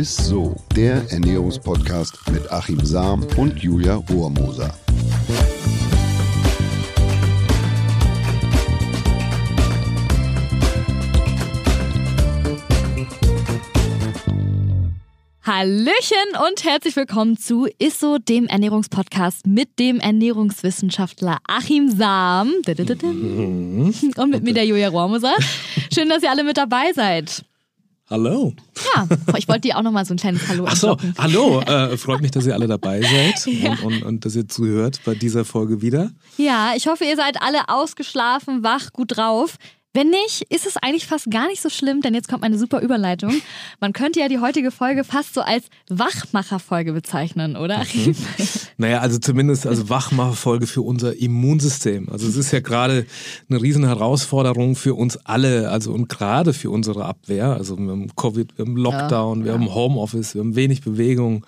Ist so, der Ernährungspodcast mit Achim Sam und Julia Rohrmoser. Hallöchen und herzlich willkommen zu Isso, dem Ernährungspodcast mit dem Ernährungswissenschaftler Achim Sam. Und mit mir der Julia Rohrmoser. Schön, dass ihr alle mit dabei seid. Hallo. Ja, ich wollte dir auch nochmal so ein kleines Hallo Ach so, hallo. Äh, freut mich, dass ihr alle dabei seid Ja. und, und, und dass ihr zuhört bei dieser Folge wieder. Ja, ich hoffe, ihr seid alle ausgeschlafen, wach, gut drauf. Wenn nicht, ist es eigentlich fast gar nicht so schlimm, denn jetzt kommt eine super Überleitung. Man könnte ja die heutige Folge fast so als Wachmacherfolge bezeichnen, oder? Achim? Naja, also zumindest als Wachmacherfolge für unser Immunsystem. Also es ist ja gerade eine riesen Herausforderung für uns alle, also und gerade für unsere Abwehr. Also wir haben Covid, wir haben Lockdown, wir haben Homeoffice, wir haben wenig Bewegung.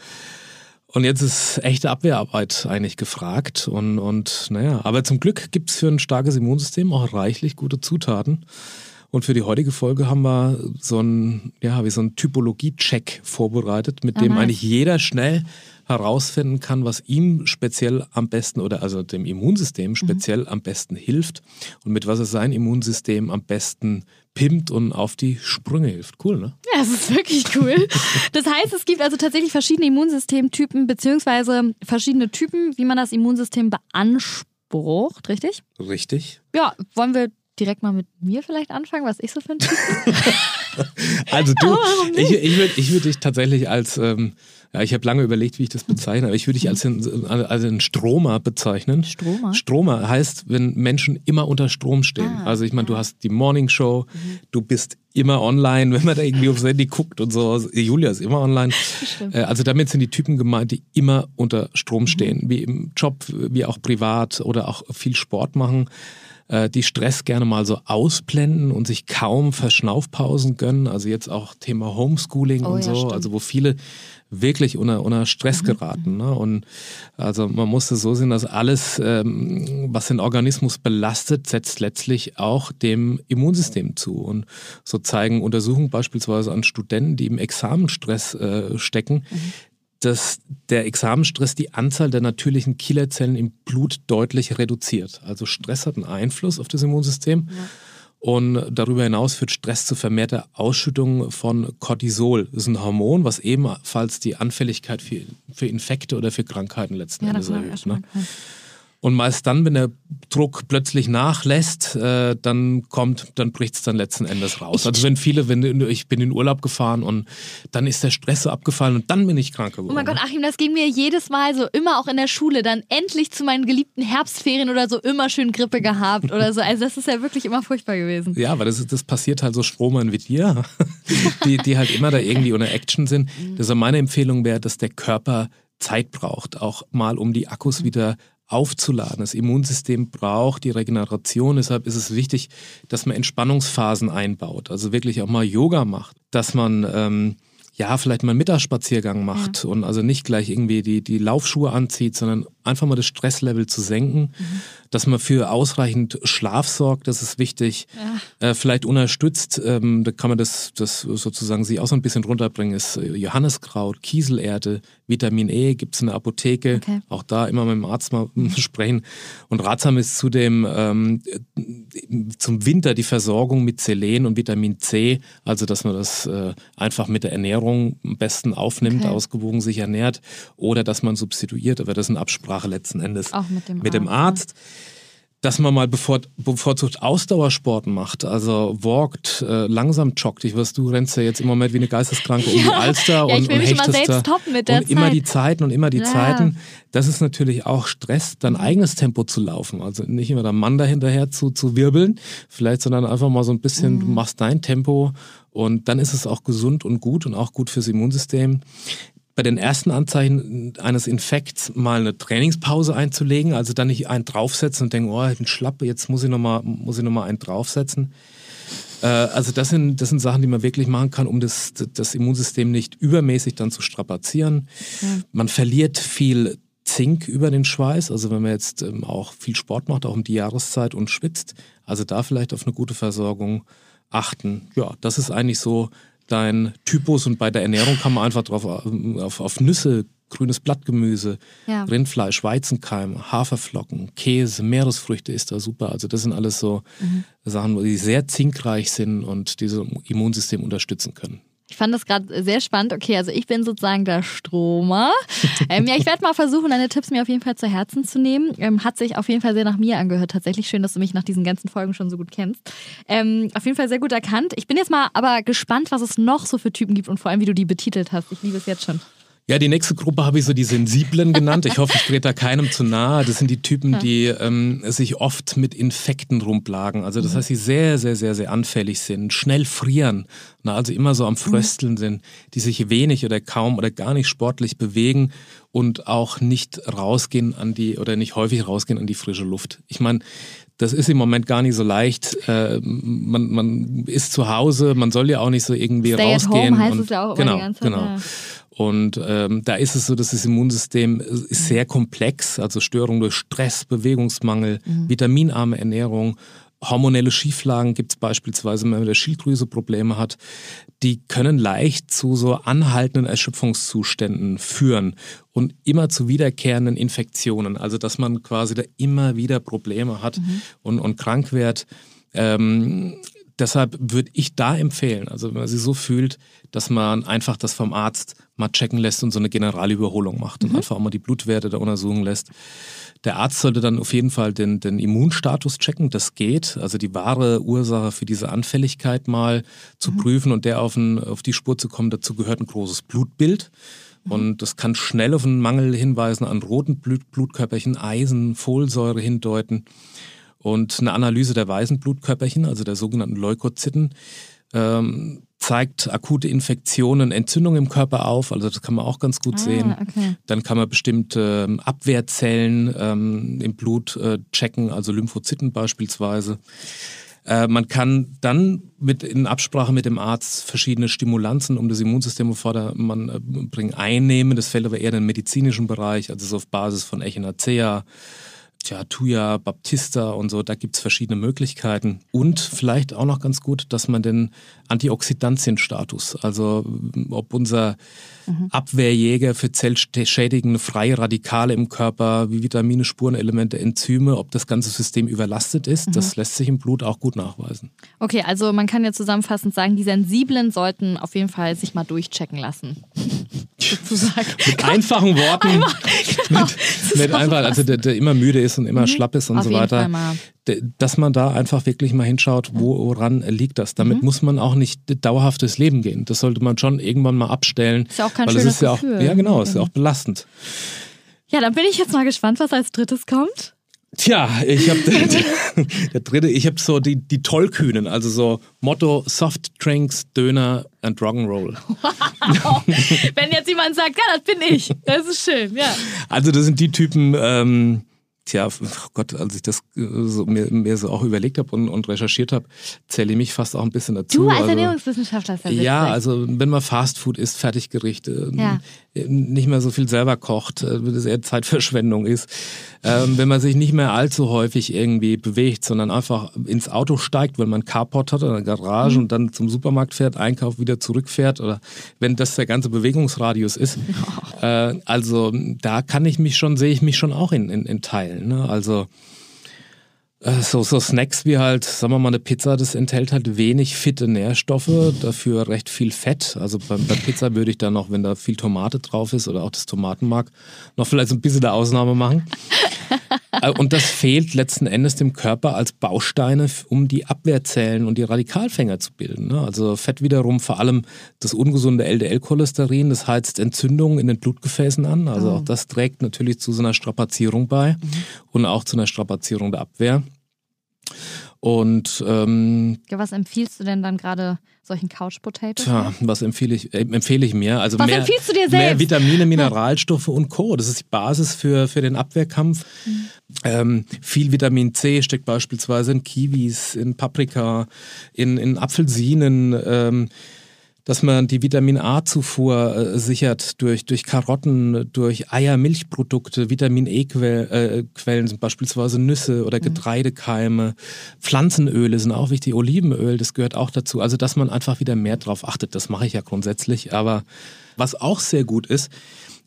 Und jetzt ist echte Abwehrarbeit eigentlich gefragt. Und, und naja, aber zum Glück gibt's für ein starkes Immunsystem auch reichlich gute Zutaten. Und für die heutige Folge haben wir so ein, ja, wie so ein Typologie-Check vorbereitet, mit dem nice. eigentlich jeder schnell herausfinden kann, was ihm speziell am besten oder also dem Immunsystem speziell am besten hilft und mit was er sein Immunsystem am besten pimmt und auf die Sprünge hilft. Cool, ne? Ja, das ist wirklich cool. Das heißt, es gibt also tatsächlich verschiedene Immunsystemtypen beziehungsweise verschiedene Typen, wie man das Immunsystem beansprucht, richtig? Richtig. Ja, wollen wir direkt mal mit mir vielleicht anfangen, was ich so bin? Also du, ich, ich würde ich würd dich tatsächlich als, ähm, ja, ich habe lange überlegt, wie ich das bezeichne, aber ich würde dich als, ein- als einen Stromer bezeichnen. Stromer? Stromer heißt, wenn Menschen immer unter Strom stehen. Ah, also ich meine, du hast die Morning Show, du bist immer online, wenn man da irgendwie aufs Handy guckt und so. Julia ist immer online. Äh, Also damit sind die Typen gemeint, die immer unter Strom stehen, wie im Job, wie auch privat oder auch viel Sport machen äh, die Stress gerne mal so ausblenden und sich kaum Verschnaufpausen gönnen. Also jetzt auch Thema Homeschooling Oh und ja, so. Mhm. also wo viele wirklich unter, unter Stress geraten. Ne? Und also man muss es so sehen, dass alles, ähm, was den Organismus belastet, setzt letztlich auch dem Immunsystem zu. Und so zeigen Untersuchungen beispielsweise an Studenten, die im Examenstress äh, stecken, Mhm. dass der Examenstress die Anzahl der natürlichen Killerzellen im Blut deutlich reduziert. Also Stress hat einen Einfluss auf das Immunsystem. Und darüber hinaus führt Stress zu vermehrter Ausschüttung von Cortisol. Das ist ein Hormon, was ebenfalls die Anfälligkeit für, für Infekte oder für Krankheiten letzten Ja, Endes erhöht. Ne? Und meist dann, wenn der Druck plötzlich nachlässt, äh, dann kommt, dann bricht es dann letzten Endes raus. also wenn viele, wenn ich bin in Urlaub gefahren und dann ist der Stress so abgefallen und dann bin ich krank geworden. Oh mein Gott, Achim, das ging mir jedes Mal so, immer auch in der Schule, dann endlich zu meinen geliebten Herbstferien oder so, immer schön Grippe gehabt oder so. Also das ist ja wirklich immer furchtbar gewesen. Ja, aber das, das passiert halt so Stromern wie dir, die, die halt immer da irgendwie unter Action sind. Deshalb meine Empfehlung wäre, dass der Körper Zeit braucht, auch mal um die Akkus wieder aufzuladen. Das Immunsystem braucht die Regeneration. Deshalb ist es wichtig, dass man Entspannungsphasen einbaut. Also wirklich auch mal Yoga macht, dass man ähm, ja vielleicht mal einen Mittagsspaziergang macht und also nicht gleich irgendwie die, die Laufschuhe anzieht, sondern einfach mal das Stresslevel zu senken, dass man für ausreichend Schlaf sorgt, das ist wichtig. Äh, vielleicht unterstützt, ähm, da kann man das, das sozusagen sich auch so ein bisschen runterbringen, ist äh, Johanniskraut, Kieselerde, Vitamin E gibt's in der Apotheke. Okay. Auch da immer mit dem Arzt mal sprechen. Und ratsam ist zudem ähm, zum Winter die Versorgung mit Selen und Vitamin C, also dass man das äh, einfach mit der Ernährung am besten aufnimmt, Okay. ausgewogen sich ernährt oder dass man substituiert, aber das ist in Absprache letzten Endes Auch mit dem mit dem Arzt, Arzt. Dass man mal bevor, bevorzugt Ausdauersport macht, also walkt, äh, langsam joggt. Ich weiß, du rennst ja jetzt im Moment wie eine Geisteskranke um die Alster Ja, und, ich will und mich immer selbst toppen mit der und immer Zeit. die Zeiten und immer die Ja. Zeiten. Das ist natürlich auch Stress, Mhm. dein eigenes Tempo zu laufen. Also nicht immer der Mann dahinterher zu, zu wirbeln, vielleicht, sondern einfach mal so ein bisschen, Mhm. du machst dein Tempo und dann ist es auch gesund und gut und auch gut fürs Immunsystem bei den ersten Anzeichen eines Infekts mal eine Trainingspause einzulegen, also dann nicht einen draufsetzen und denken, oh, ich bin schlapp, jetzt muss ich nochmal muss ich noch mal einen draufsetzen. Äh, also das sind, das sind Sachen, die man wirklich machen kann, um das, das Immunsystem nicht übermäßig dann zu strapazieren. Man verliert viel Zink über den Schweiß, also wenn man jetzt ähm, auch viel Sport macht, auch um die Jahreszeit und schwitzt, also da vielleicht auf eine gute Versorgung achten. Ja, das ist eigentlich so dein Typus und bei der Ernährung kann man einfach drauf auf, auf Nüsse, grünes Blattgemüse, ja. Rindfleisch, Weizenkeim, Haferflocken, Käse, Meeresfrüchte ist da super. Also das sind alles so mhm. Sachen, die sehr zinkreich sind und dieses Immunsystem unterstützen können. Ich fand das gerade sehr spannend. Okay, also ich bin sozusagen der Stromer. ähm, ja, ich werde mal versuchen, deine Tipps mir auf jeden Fall zu Herzen zu nehmen. Ähm, hat sich auf jeden Fall sehr nach mir angehört. Tatsächlich schön, dass du mich nach diesen ganzen Folgen schon so gut kennst. Ähm, auf jeden Fall sehr gut erkannt. Ich bin jetzt mal aber gespannt, was es noch so für Typen gibt und vor allem, wie du die betitelt hast. Ich liebe es jetzt schon. Ja, die nächste Gruppe habe ich so die Sensiblen genannt. Ich hoffe, ich trete da keinem zu nahe. Das sind die Typen, die ähm, sich oft mit Infekten rumplagen. Also das mhm. heißt, sie sehr, sehr, sehr, sehr anfällig sind, schnell frieren, na, also immer so am Frösteln mhm. sind, die sich wenig oder kaum oder gar nicht sportlich bewegen und auch nicht rausgehen an die oder nicht häufig rausgehen an die frische Luft. Ich meine, das ist im Moment gar nicht so leicht. Äh, man, man ist zu Hause, man soll ja auch nicht so irgendwie Stay rausgehen. At home heißt und, es ja auch genau, die ganze Zeit, genau. Ja. Und ähm, da ist es so, dass das Immunsystem ist sehr komplex, also Störungen durch Stress, Bewegungsmangel, mhm. vitaminarme Ernährung, hormonelle Schieflagen gibt es beispielsweise, wenn man mit der Schilddrüse Probleme hat, die können leicht zu so anhaltenden Erschöpfungszuständen führen und immer zu wiederkehrenden Infektionen. Also dass man quasi da immer wieder Probleme hat mhm. und, und krank wird. Ähm, deshalb würde ich da empfehlen, also wenn man sich so fühlt, dass man einfach das vom Arzt mal checken lässt und so eine Generalüberholung macht und mhm. einfach auch mal die Blutwerte da untersuchen lässt. Der Arzt sollte dann auf jeden Fall den, den Immunstatus checken, das geht, also die wahre Ursache für diese Anfälligkeit mal zu mhm. prüfen und der auf, ein, auf die Spur zu kommen. Dazu gehört ein großes Blutbild. Mhm. Und das kann schnell auf einen Mangel hinweisen an roten Blut, Blutkörperchen, Eisen, Folsäure hindeuten. Und eine Analyse der weißen Blutkörperchen, also der sogenannten Leukozyten, ähm, zeigt akute Infektionen, Entzündungen im Körper auf. Also das kann man auch ganz gut ah, sehen. Okay. Dann kann man bestimmte ähm, Abwehrzellen ähm, im Blut äh, checken, also Lymphozyten beispielsweise. Äh, man kann dann mit, in Absprache mit dem Arzt verschiedene Stimulanzen, um das Immunsystem auf Vordermann äh, bringen, einnehmen. Das fällt aber eher in den medizinischen Bereich, also so auf Basis von Echinacea, tja, Tuya, Baptista und so, da gibt es verschiedene Möglichkeiten. Und vielleicht auch noch ganz gut, dass man den Antioxidantienstatus, also ob unser mhm. Abwehrjäger für zellschädigende freie Radikale im Körper, wie Vitamine, Spurenelemente, Enzyme, ob das ganze System überlastet ist, mhm. das lässt sich im Blut auch gut nachweisen. Okay, also man kann ja zusammenfassend sagen, die Sensiblen sollten auf jeden Fall sich mal durchchecken lassen. Sozusagen. mit einfachen Worten. Einmal, genau. Mit, mit einfach, also der, der, immer müde ist und immer mhm. schlapp ist und auf so weiter dass man da einfach wirklich mal hinschaut, woran liegt das. Damit mhm. muss man auch nicht dauerhaftes Leben gehen. Das sollte man schon irgendwann mal abstellen. Ist ja auch kein weil schönes es ist ja auch, Ja, genau, ist ja auch mhm. belastend. Ja, dann bin ich jetzt mal gespannt, was als drittes kommt. Tja, ich habe der, der, dritte, ich habe so die, die Tollkühnen, also so Motto Soft Drinks, Döner und Rock'n'Roll. Wow. Wenn jetzt jemand sagt, ja, das bin ich, das ist schön, ja. Also das sind die Typen, ähm, Tja, oh Gott, als ich das äh, so, mir, mir so auch überlegt habe und, und recherchiert habe, zähle ich mich fast auch ein bisschen dazu. Du als also, Ernährungswissenschaftler ja Ja, also wenn man Fastfood isst, Fertiggerichte, ja. nicht mehr so viel selber kocht, äh, das eher Zeitverschwendung ist, ähm, wenn man sich nicht mehr allzu häufig irgendwie bewegt, sondern einfach ins Auto steigt, weil man Carport hat oder eine Garage mhm. und dann zum Supermarkt fährt, einkauft, wieder zurückfährt oder wenn das der ganze Bewegungsradius ist. Oh. Äh, also da kann ich mich schon, sehe ich mich schon auch in, in, in Teilen teilen. Ne? Also äh, so, so Snacks wie halt, sagen wir mal, eine Pizza, das enthält halt wenig fitte Nährstoffe, dafür recht viel Fett. Also bei, bei Pizza würde ich dann noch, wenn da viel Tomate drauf ist oder auch das Tomatenmark, noch vielleicht so ein bisschen eine Ausnahme machen. Äh, und das fehlt letzten Endes dem Körper als Bausteine, um die Abwehrzellen und die Radikalfänger zu bilden. Ne? Also Fett wiederum, vor allem das ungesunde LDL-Cholesterin, das heizt Entzündungen in den Blutgefäßen an. Also oh. auch das trägt natürlich zu so einer Strapazierung bei mhm. und auch zu einer Strapazierung der Abwehr. Und ähm, ja, was empfiehlst du denn dann gerade solchen Couch Potatoes? Tja, was empfehle ich, äh, empfehle ich mir? Also was mehr, empfiehlst du dir selbst? Mehr Vitamine, Mineralstoffe und Co. Das ist die Basis für, für den Abwehrkampf. Mhm. Ähm, viel Vitamin C steckt beispielsweise in Kiwis, in Paprika, in, in Apfelsinen. Ähm, dass man die Vitamin A-Zufuhr äh, sichert durch, durch Karotten, durch Eier, Milchprodukte, Vitamin E-Quellen äh, sind beispielsweise Nüsse oder mhm. Getreidekeime. Pflanzenöle sind auch wichtig, Olivenöl, das gehört auch dazu. Also, dass man einfach wieder mehr drauf achtet, das mache ich ja grundsätzlich. Aber was auch sehr gut ist,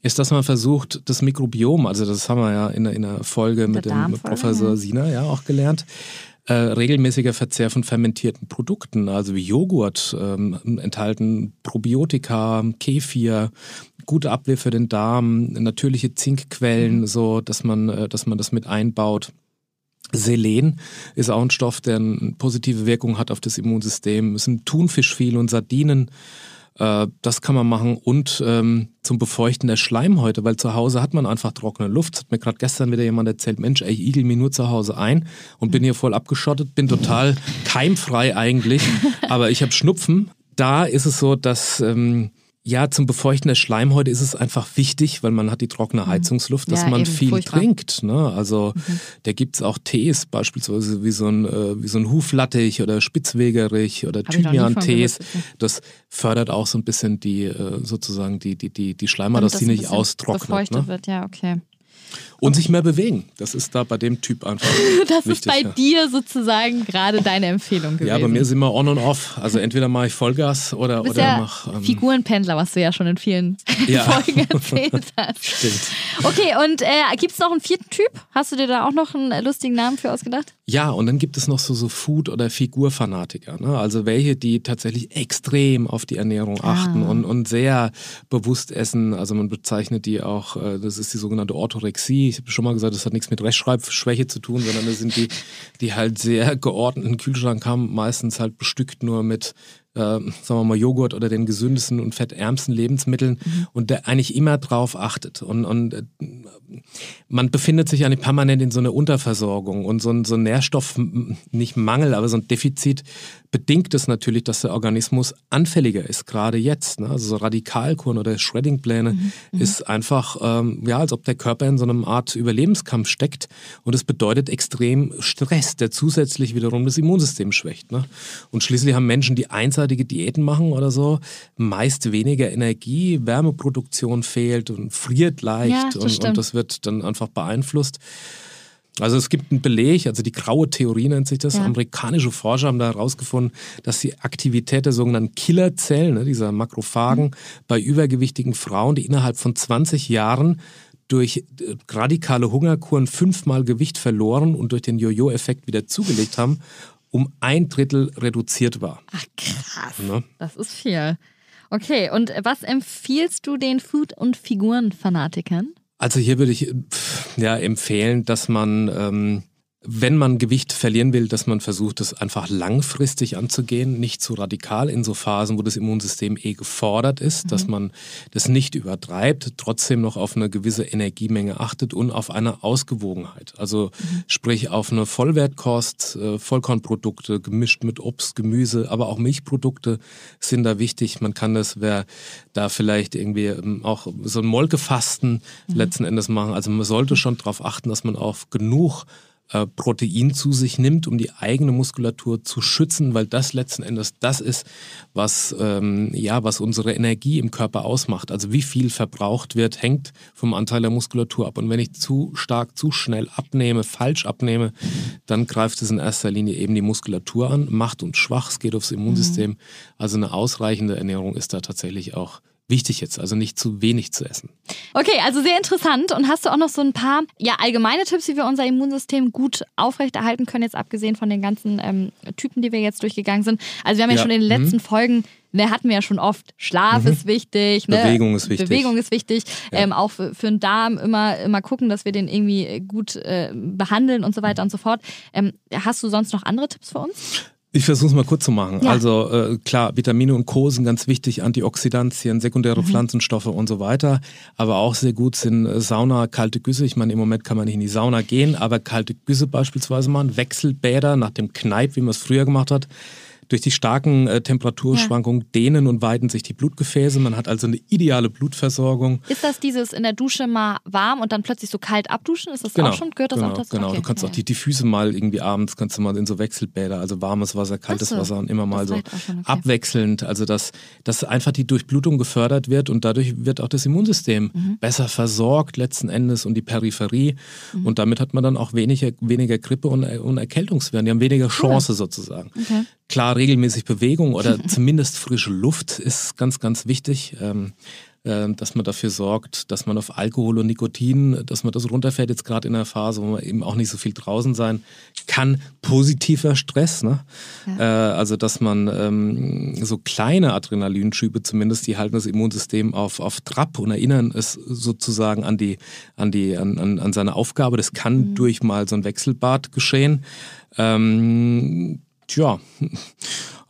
ist, dass man versucht, das Mikrobiom, also das haben wir ja in, in einer Folge mit dem Professor Sina ja auch gelernt, äh, regelmäßiger Verzehr von fermentierten Produkten, also wie Joghurt, ähm, enthalten Probiotika, Kefir, gute Abwehr für den Darm, natürliche Zinkquellen, mhm. so dass man, äh, dass man das mit einbaut. Selen ist auch ein Stoff, der eine positive Wirkung hat auf das Immunsystem. Es sind Thunfisch viel und Sardinen. Äh, das kann man machen und ähm, zum Befeuchten der Schleimhäute, weil zu Hause hat man einfach trockene Luft. Das hat mir gerade gestern wieder jemand erzählt, Mensch, ey, ich igel mir nur zu Hause ein und bin hier voll abgeschottet, bin total keimfrei eigentlich, aber ich habe Schnupfen. Da ist es so, dass ähm, ja, zum Befeuchten der Schleimhäute ist es einfach wichtig, weil man hat die trockene mhm. Heizungsluft, dass ja, man viel furchtbar. trinkt. Ne? Also mhm. da gibt's auch Tees, beispielsweise wie so ein, äh, wie so ein Huflattich oder Spitzwegerich oder Thymian-Tees. Das fördert auch so ein bisschen die, äh, sozusagen die, die, die, die Schleimhaut, dass sie nicht austrocknet. Befeuchtet ne? wird, ja, okay. Und sich mehr bewegen. Das ist da bei dem Typ einfach. das wichtig, ist bei ja. dir sozusagen gerade deine Empfehlung gewesen. Ja, bei mir sind wir on und off. Also entweder mache ich Vollgas oder, oder ja mach. Ähm, Figurenpendler, was du ja schon in vielen ja. Folgen erzählt hast. Stimmt. Okay, und äh, gibt es noch einen vierten Typ? Hast du dir da auch noch einen lustigen Namen für ausgedacht? Ja, und dann gibt es noch so, so Food- oder Figurfanatiker. Ne? Also welche, die tatsächlich extrem auf die Ernährung ah. achten und, und sehr bewusst essen. Also man bezeichnet die auch, äh, das ist die sogenannte Orthorexie. Ich habe schon mal gesagt, das hat nichts mit Rechtschreibschwäche zu tun, sondern das sind die, die halt sehr geordneten Kühlschrank haben, meistens halt bestückt nur mit äh, sagen wir mal, Joghurt oder den gesündesten und fettärmsten Lebensmitteln mhm. und der eigentlich immer drauf achtet. Und, und äh, man befindet sich eigentlich permanent in so einer Unterversorgung und so ein, so ein Nährstoff, nicht Mangel, aber so ein Defizit bedingt es natürlich, dass der Organismus anfälliger ist, gerade jetzt. Ne? Also so Radikalkuren oder Shredding-Pläne mhm. mhm. ist einfach, ähm, ja, als ob der Körper in so einem Art Überlebenskampf steckt und es bedeutet extrem Stress, der zusätzlich wiederum das Immunsystem schwächt. Ne? Und schließlich haben Menschen, die einseitige Diäten machen oder so, meist weniger Energie, Wärmeproduktion fehlt und friert leicht ja, das und, und das wird dann einfach beeinflusst. Also es gibt einen Beleg, also die graue Theorie nennt sich das. Ja. Amerikanische Forscher haben da herausgefunden, dass die Aktivität der sogenannten Killerzellen, ne, dieser Makrophagen, mhm. bei übergewichtigen Frauen, die innerhalb von 20 Jahren durch äh, radikale Hungerkuren fünfmal Gewicht verloren und durch den Jojo-Effekt wieder zugelegt haben, um ein Drittel reduziert war. Ach krass, ne? das ist viel. Okay, und was empfiehlst du den Food- und Figurenfanatikern? Also hier würde ich ja empfehlen, dass man ähm, wenn man Gewicht verlieren will, dass man versucht, das einfach langfristig anzugehen, nicht zu radikal in so Phasen, wo das Immunsystem eh gefordert ist, mhm. dass man das nicht übertreibt, trotzdem noch auf eine gewisse Energiemenge achtet und auf eine Ausgewogenheit. Also mhm. sprich auf eine Vollwertkost, äh, Vollkornprodukte gemischt mit Obst, Gemüse, aber auch Milchprodukte sind da wichtig. Man kann das, wer da vielleicht irgendwie ähm, auch so ein Molkefasten mhm. letzten Endes machen. Also man sollte schon darauf achten, dass man auf genug äh, Protein zu sich nimmt, um die eigene Muskulatur zu schützen, weil das letzten Endes das ist, was, ähm, ja, was unsere Energie im Körper ausmacht. Also wie viel verbraucht wird, hängt vom Anteil der Muskulatur ab. Und wenn ich zu stark, zu schnell abnehme, falsch abnehme, dann greift es in erster Linie eben die Muskulatur an, macht uns schwach, es geht aufs Immunsystem. Mhm. Also eine ausreichende Ernährung ist da tatsächlich auch wichtig jetzt, also nicht zu wenig zu essen. Okay, also sehr interessant. Und hast du auch noch so ein paar ja, allgemeine Tipps, wie wir unser Immunsystem gut aufrechterhalten können, jetzt abgesehen von den ganzen ähm, Typen, die wir jetzt durchgegangen sind? Also wir haben ja, ja schon in den letzten mhm. Folgen ne, hatten wir ja schon oft, Schlaf mhm. ist wichtig, ne? Bewegung ist wichtig. Bewegung ist wichtig. Ja. Ähm, auch für, für, den Darm immer, immer gucken, dass wir den irgendwie gut äh, behandeln und so weiter und so fort. Ähm, hast du sonst noch andere Tipps für uns? Ich versuche es mal kurz zu machen. Ja. Also äh, klar, Vitamine und Co. sind ganz wichtig, Antioxidantien, sekundäre mhm. Pflanzenstoffe und so weiter. Aber auch sehr gut sind äh, Sauna, kalte Güsse. Ich meine, im Moment kann man nicht in die Sauna gehen, aber kalte Güsse beispielsweise machen, Wechselbäder nach dem Kneipp, wie man es früher gemacht hat. Durch die starken äh, Temperaturschwankungen ja. dehnen und weiten sich die Blutgefäße. Man hat also eine ideale Blutversorgung. Ist das dieses in der Dusche mal warm und dann plötzlich so kalt abduschen? Ist das genau, auch schon? Gehört das genau, auch dazu? Genau, okay. du kannst auch die, Füße mal irgendwie abends, kannst du mal in so Wechselbäder, also warmes Wasser, kaltes so, Wasser und immer mal so okay. abwechselnd. Also dass, dass einfach die Durchblutung gefördert wird und dadurch wird auch das Immunsystem mhm. besser versorgt letzten Endes und die Peripherie. Mhm. Und damit hat man dann auch weniger, weniger Grippe und, und Erkältungswellen. Die haben weniger Chance cool. sozusagen. Okay. Klar, regelmäßig Bewegung oder zumindest frische Luft ist ganz, ganz wichtig. Ähm, ähm, dass man dafür sorgt, dass man auf Alkohol und Nikotin, dass man das runterfährt, jetzt gerade in einer Phase, wo man eben auch nicht so viel draußen sein kann. Positiver Stress, ne? Ja. Äh, also, dass man ähm, so kleine Adrenalinschübe zumindest, die halten das Immunsystem auf, auf Trab und erinnern es sozusagen an die, an die, an, an, an seine Aufgabe. Das kann mhm. durch mal so ein Wechselbad geschehen. Ähm, tja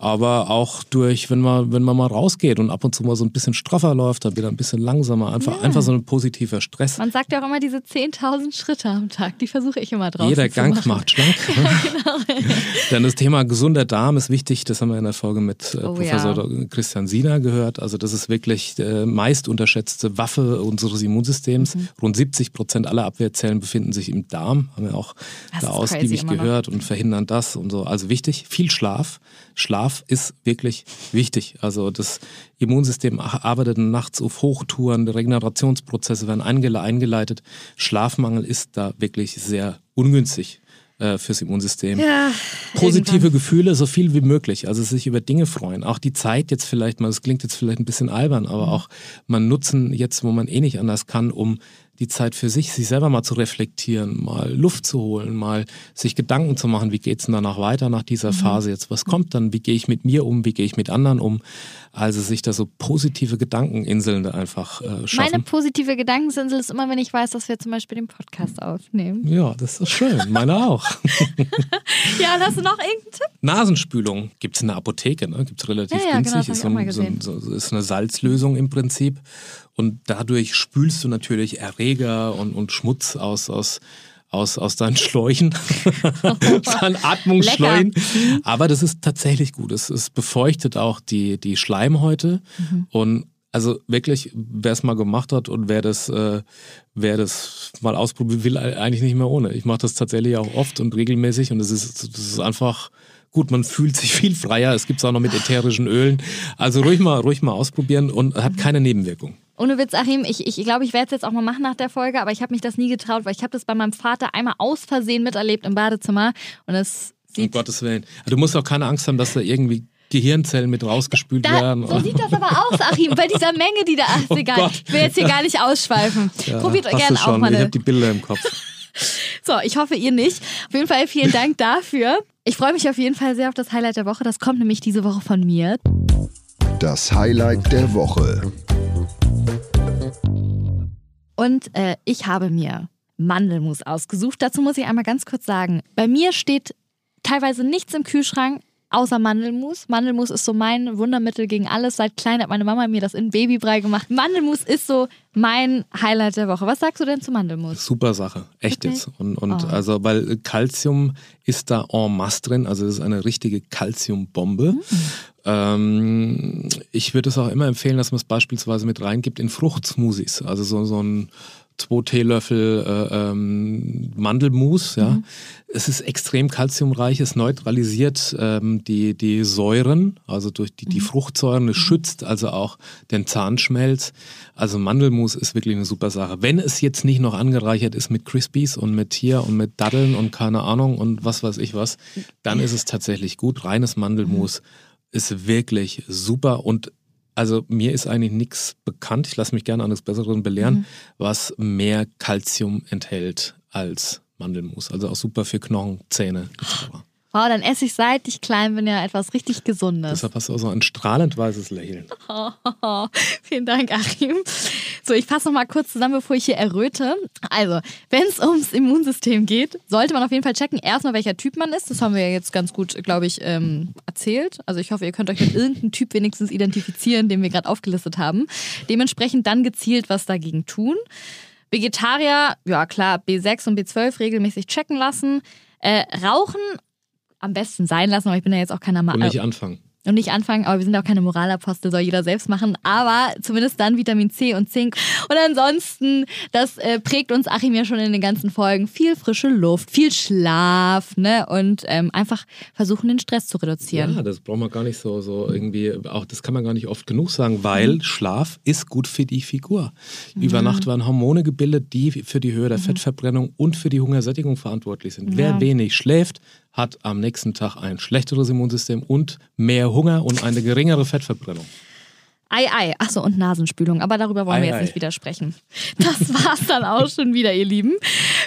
aber auch durch, wenn man, wenn man mal rausgeht und ab und zu mal so ein bisschen straffer läuft, dann wieder ein bisschen langsamer, einfach, ja. einfach so ein positiver Stress. Man sagt ja auch immer diese 10.000 Schritte am Tag, die versuche ich immer drauf. Jeder Gang machen. macht schlank. ja, genau. Dann das Thema gesunder Darm ist wichtig, das haben wir in der Folge mit äh, oh, Professor ja. Christian Siener gehört. Also das ist wirklich äh, meist unterschätzte Waffe unseres Immunsystems. Mhm. Rund 70 Prozent aller Abwehrzellen befinden sich im Darm, haben wir auch das da ausgiebig gehört und verhindern das und so. Also wichtig, viel Schlaf. Schlaf ist wirklich wichtig. Also das Immunsystem arbeitet nachts auf Hochtouren, Regenerationsprozesse werden eingeleitet. Schlafmangel ist da wirklich sehr ungünstig äh, fürs Immunsystem. Ja, Positive irgendwann. Gefühle, so viel wie möglich. Also sich über Dinge freuen. Auch die Zeit jetzt vielleicht mal, das klingt jetzt vielleicht ein bisschen albern, aber mhm. auch man nutzen jetzt, wo man eh nicht anders kann, um die Zeit für sich, sich selber mal zu reflektieren, mal Luft zu holen, mal sich Gedanken zu machen, wie geht es denn danach weiter nach dieser mhm. Phase jetzt? Was kommt dann? Wie gehe ich mit mir um? Wie gehe ich mit anderen um? Also sich da so positive Gedankeninseln da einfach äh, schaffen. Meine positive Gedankeninsel ist immer, wenn ich weiß, dass wir zum Beispiel den Podcast aufnehmen. Ja, das ist schön. Meine auch. ja, und hast du noch irgendeinen Tipp? Nasenspülung gibt es in der Apotheke, ne? gibt es relativ ja, ja, günstig. Genau, ist, so so, so, ist eine Salzlösung im Prinzip. Und dadurch spülst du natürlich Erreger und, und Schmutz aus, aus, aus, aus deinen Schläuchen, deinen Atmungsschläuchen. Aber das ist tatsächlich gut. Es, es befeuchtet auch die, die Schleimhäute. Mhm. Und also wirklich, wer es mal gemacht hat und wer das, äh, wer das mal ausprobieren will, eigentlich nicht mehr ohne. Ich mache das tatsächlich auch oft und regelmäßig und es ist, das ist einfach Gut, man fühlt sich viel freier. Es gibt es auch noch mit ätherischen Ölen. Also ruhig mal, ruhig mal ausprobieren und hat keine Nebenwirkung. Ohne Witz, Achim, ich, ich glaube, ich werde es jetzt auch mal machen nach der Folge, aber ich habe mich das nie getraut, weil ich habe das bei meinem Vater einmal aus Versehen miterlebt im Badezimmer und es sieht... Um Gottes Willen. Du musst auch keine Angst haben, dass da irgendwie Gehirnzellen mit rausgespült da, werden. So sieht das aber aus, Achim, bei dieser Menge, die da... Ach, oh egal, Gott. ich will jetzt hier gar nicht ausschweifen. Ja, Probiert gerne auch mal. Ich habe die Bilder im Kopf. So, ich hoffe, ihr nicht. Auf jeden Fall vielen Dank dafür. Ich freue mich auf jeden Fall sehr auf das Highlight der Woche. Das kommt nämlich diese Woche von mir. Das Highlight der Woche. Und äh, ich habe mir Mandelmus ausgesucht. Dazu muss ich einmal ganz kurz sagen, bei mir steht teilweise nichts im Kühlschrank, außer Mandelmus. Mandelmus ist so mein Wundermittel gegen alles. Seit klein hat meine Mama mir das in Babybrei gemacht. Mandelmus ist so mein Highlight der Woche. Was sagst du denn zu Mandelmus? Super Sache, echt jetzt. Und, und oh. also, weil Calcium ist da en masse drin, also es ist eine richtige Calciumbombe. Mhm. Ähm, ich würde es auch immer empfehlen, dass man es beispielsweise mit reingibt in Fruchtsmoothies. Also so, so ein zwei Teelöffel äh, ähm, Mandelmus. Ja. Mhm. Es ist extrem kalziumreich, es neutralisiert ähm, die, die Säuren, also durch die, die mhm. Fruchtsäuren, es mhm. schützt also auch den Zahnschmelz. Also Mandelmus ist wirklich eine super Sache. Wenn es jetzt nicht noch angereichert ist mit Crispies und mit hier und mit Daddeln und keine Ahnung und was weiß ich was, dann ist es tatsächlich gut. Reines Mandelmus mhm. ist wirklich super und also mir ist eigentlich nichts bekannt, ich lasse mich gerne eines Besseren belehren, mhm. was mehr Kalzium enthält als Mandelmus. Also auch super für Knochen, Zähne etc. Wow, dann esse ich seit ich klein bin ja etwas richtig Gesundes. Deshalb hast du auch so ein strahlend weißes Lächeln. Oh, oh, oh. Vielen Dank, Achim. So, ich fasse noch mal kurz zusammen, bevor ich hier erröte. Also, wenn es ums Immunsystem geht, sollte man auf jeden Fall checken, erstmal, welcher Typ man ist. Das haben wir ja jetzt ganz gut, glaube ich, ähm, erzählt. Also, ich hoffe, ihr könnt euch mit irgendeinem Typ wenigstens identifizieren, den wir gerade aufgelistet haben. Dementsprechend dann gezielt was dagegen tun. Vegetarier, ja klar, B6 und B12 regelmäßig checken lassen. Äh, Rauchen am besten sein lassen, aber ich bin ja jetzt auch keiner Und nicht anfangen. und nicht anfangen, aber wir sind auch keine Moralapostel, soll jeder selbst machen. Aber zumindest dann Vitamin C und Zink. Und ansonsten, das äh, prägt uns Achim ja schon in den ganzen Folgen. Viel frische Luft, viel Schlaf, ne? Und ähm, einfach versuchen, den Stress zu reduzieren. Ja, das braucht man gar nicht so, so irgendwie, auch das kann man gar nicht oft genug sagen, weil Mhm. Schlaf ist gut für die Figur. Über Nacht werden Hormone gebildet, die für die Höhe der Fettverbrennung und für die Hungersättigung verantwortlich sind. Mhm. Ja. Wer wenig schläft, hat am nächsten Tag ein schlechteres Immunsystem und mehr Hunger und eine geringere Fettverbrennung. Ei, ei. Achso, und Nasenspülung. Aber darüber wollen wir Ei, jetzt ei. nicht wieder sprechen. Das war's dann auch schon wieder, ihr Lieben.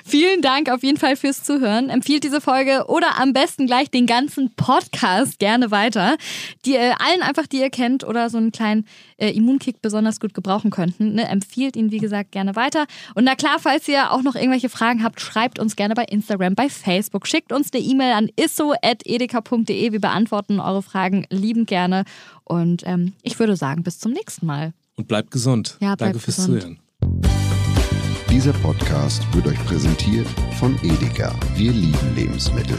Vielen Dank auf jeden Fall fürs Zuhören. Empfiehlt diese Folge oder am besten gleich den ganzen Podcast gerne weiter. Die äh, allen einfach, die ihr kennt oder so einen kleinen äh, Immunkick besonders gut gebrauchen könnten. Ne? Empfiehlt ihn, wie gesagt, gerne weiter. Und na klar, falls ihr auch noch irgendwelche Fragen habt, schreibt uns gerne bei Instagram, bei Facebook. Schickt uns eine E-Mail an isso.edeka.de. Wir beantworten eure Fragen liebend gerne. Und ähm, ich würde sagen, bis zum nächsten Mal. Und bleibt gesund. Ja, bleibt Danke fürs gesund. Zuhören. Dieser Podcast wird euch präsentiert von Edeka. Wir lieben Lebensmittel.